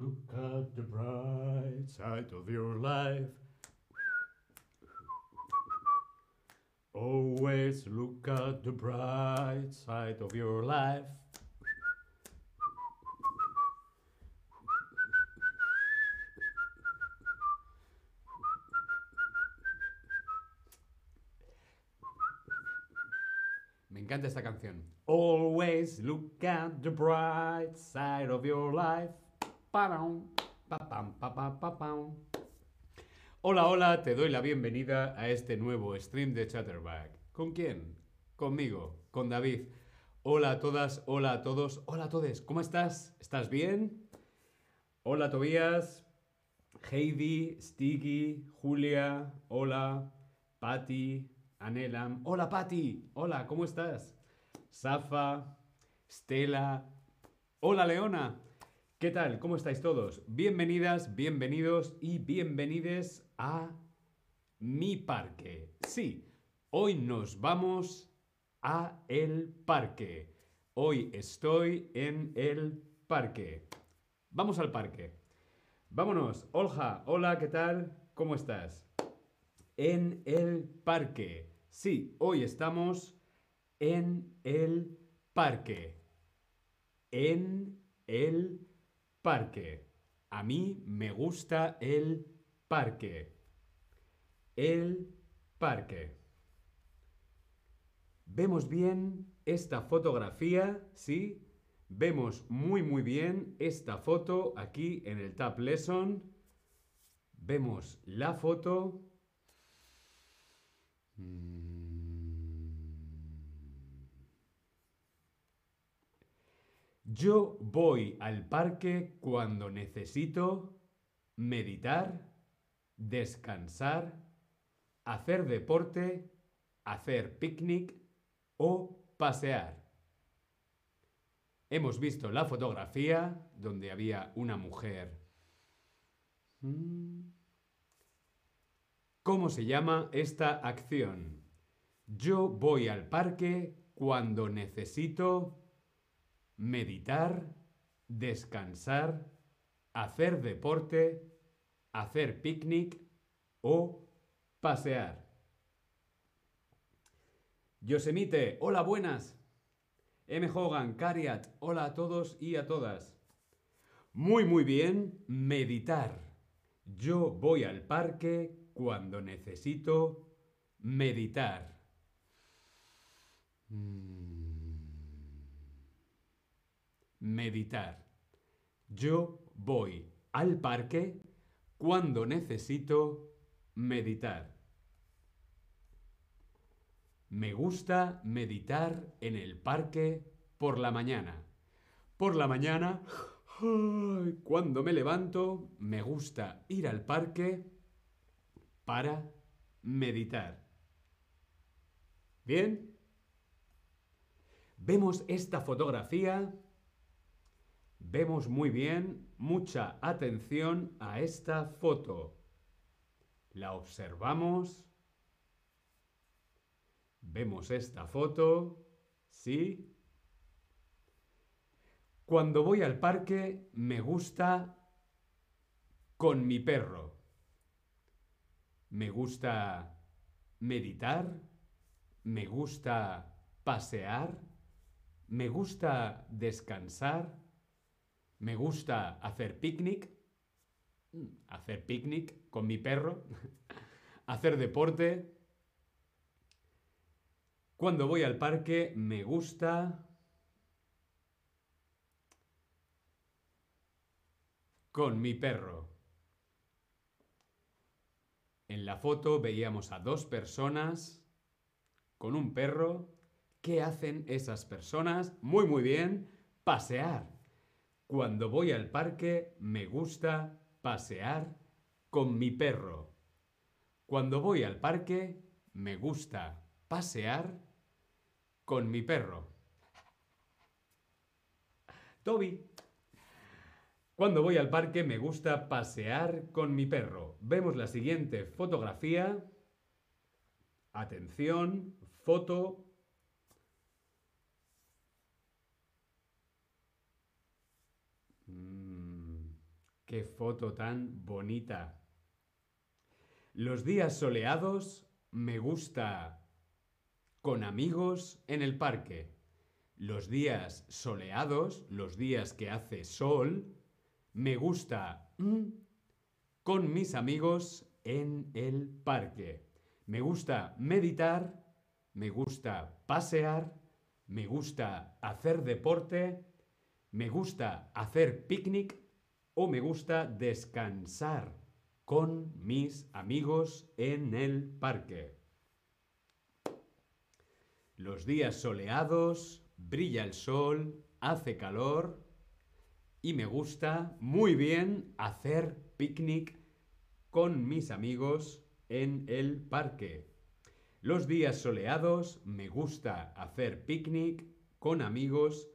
Look at the bright side of your life. Always look at the bright side of your life. Me encanta esta canción. Always look at the bright side of your life. Hola, hola, te doy la bienvenida a este nuevo stream de Chatterback. ¿Con quién? Conmigo, con David. Hola a todas, hola a todos, hola a todos. ¿Cómo estás? ¿Estás bien? Hola Tobías, Heidi, Stiggy, Julia, hola, Patty, Anelam. Hola Patty, hola, ¿cómo estás? Safa, Stella, hola Leona. ¿Qué tal? ¿Cómo estáis todos? Bienvenidas, bienvenidos y bienvenides a mi parque. Sí, hoy nos vamos a el parque. Hoy estoy en el parque. Vamos al parque. Vámonos. Olja, hola, ¿qué tal? ¿Cómo estás? En el parque. Sí, hoy estamos en el parque. En el parque. A mí me gusta el parque. El parque. ¿Vemos bien esta fotografía? ¿Sí? Vemos muy muy bien esta foto aquí en el Tab Lesson. Vemos la foto. Yo voy al parque cuando necesito meditar, descansar, hacer deporte, hacer picnic o pasear. Hemos visto la fotografía donde había una mujer. ¿Cómo se llama esta acción? Yo voy al parque cuando necesito meditar, descansar, hacer deporte, hacer picnic o pasear. Yosemite, hola buenas. M. Hogan, Cariat, hola a todos y a todas. Muy, muy bien, meditar. Yo voy al parque cuando necesito meditar. Meditar. Yo voy al parque cuando necesito meditar. Me gusta meditar en el parque por la mañana. Por la mañana, cuando me levanto, me gusta ir al parque para meditar. ¿Bien? Vemos esta fotografía. Vemos muy bien, mucha atención a esta foto. La observamos. Vemos esta foto. ¿Sí? Cuando voy al parque me gusta con mi perro. Me gusta meditar. Me gusta pasear. Me gusta descansar. Me gusta hacer picnic. Hacer picnic con mi perro. hacer deporte. Cuando voy al parque me gusta con mi perro. En la foto veíamos a dos personas con un perro. ¿Qué hacen esas personas? Muy muy bien, pasear. Cuando voy al parque me gusta pasear con mi perro. Cuando voy al parque me gusta pasear con mi perro. Toby. Cuando voy al parque me gusta pasear con mi perro. Vemos la siguiente fotografía. Atención, foto. Qué foto tan bonita. Los días soleados me gusta con amigos en el parque. Los días soleados, los días que hace sol, me gusta mm, con mis amigos en el parque. Me gusta meditar, me gusta pasear, me gusta hacer deporte, me gusta hacer picnic o me gusta descansar con mis amigos en el parque. Los días soleados, brilla el sol, hace calor y me gusta muy bien hacer picnic con mis amigos en el parque. Los días soleados me gusta hacer picnic con amigos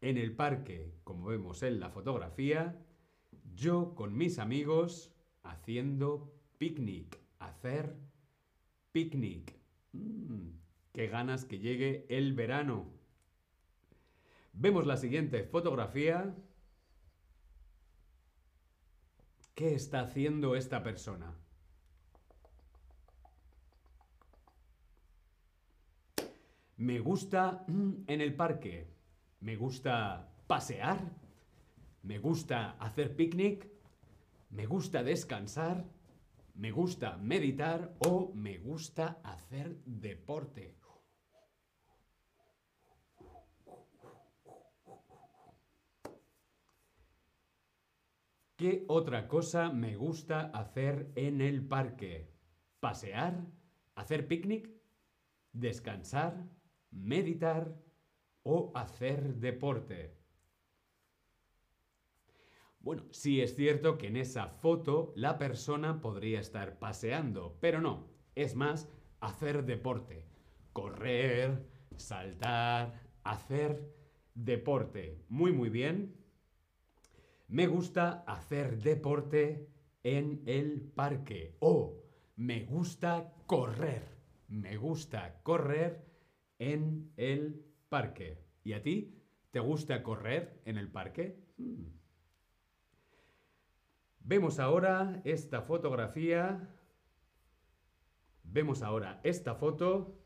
en el parque, como vemos en la fotografía, yo con mis amigos haciendo picnic, hacer picnic. Mm, qué ganas que llegue el verano. Vemos la siguiente fotografía. ¿Qué está haciendo esta persona? Me gusta mm, en el parque. Me gusta pasear. Me gusta hacer picnic. Me gusta descansar. Me gusta meditar o me gusta hacer deporte. ¿Qué otra cosa me gusta hacer en el parque? Pasear, hacer picnic, descansar, meditar o hacer deporte. Bueno, sí es cierto que en esa foto la persona podría estar paseando, pero no, es más hacer deporte. Correr, saltar, hacer deporte. Muy, muy bien. Me gusta hacer deporte en el parque. O me gusta correr. Me gusta correr en el parque. ¿Y a ti? ¿Te gusta correr en el parque? Hmm. Vemos ahora esta fotografía. Vemos ahora esta foto.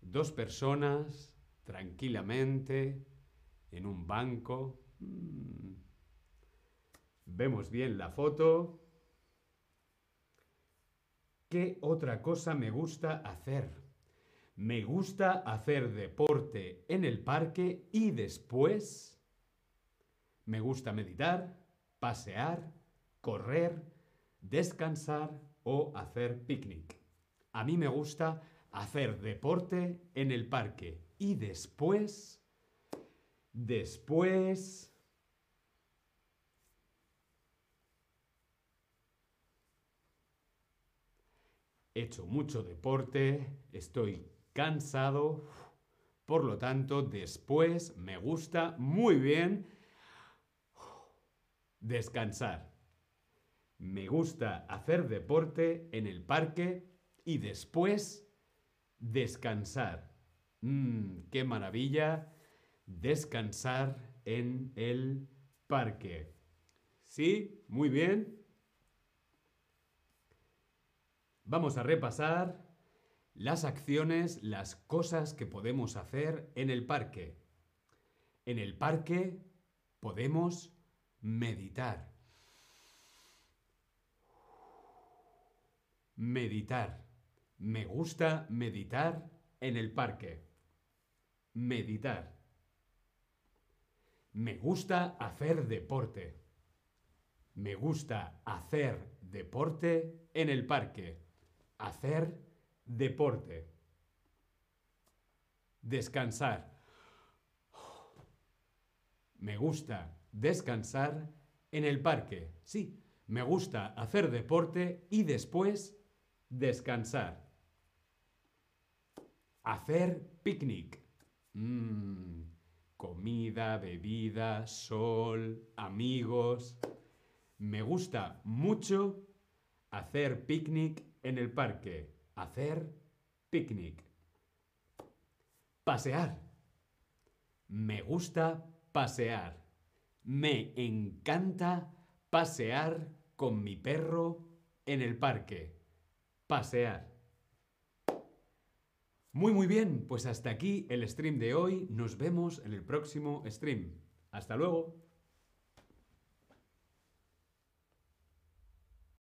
Dos personas tranquilamente en un banco. Hmm. Vemos bien la foto. ¿Qué otra cosa me gusta hacer? Me gusta hacer deporte en el parque y después me gusta meditar, pasear, correr, descansar o hacer picnic. A mí me gusta hacer deporte en el parque y después, después... He hecho mucho deporte, estoy cansado, por lo tanto, después me gusta muy bien descansar. Me gusta hacer deporte en el parque y después descansar. Mmm, qué maravilla descansar en el parque. ¿Sí? Muy bien. Vamos a repasar las acciones, las cosas que podemos hacer en el parque. En el parque podemos meditar. Meditar. Me gusta meditar en el parque. Meditar. Me gusta hacer deporte. Me gusta hacer deporte en el parque. Hacer deporte. Descansar. Me gusta descansar en el parque. Sí, me gusta hacer deporte y después descansar. Hacer picnic. Mm, comida, bebida, sol, amigos. Me gusta mucho hacer picnic en el parque. Hacer picnic. Pasear. Me gusta pasear. Me encanta Pasear con mi perro en el parque. Pasear. Muy muy bien, pues hasta aquí el stream de hoy. Nos vemos en el próximo stream. Hasta luego.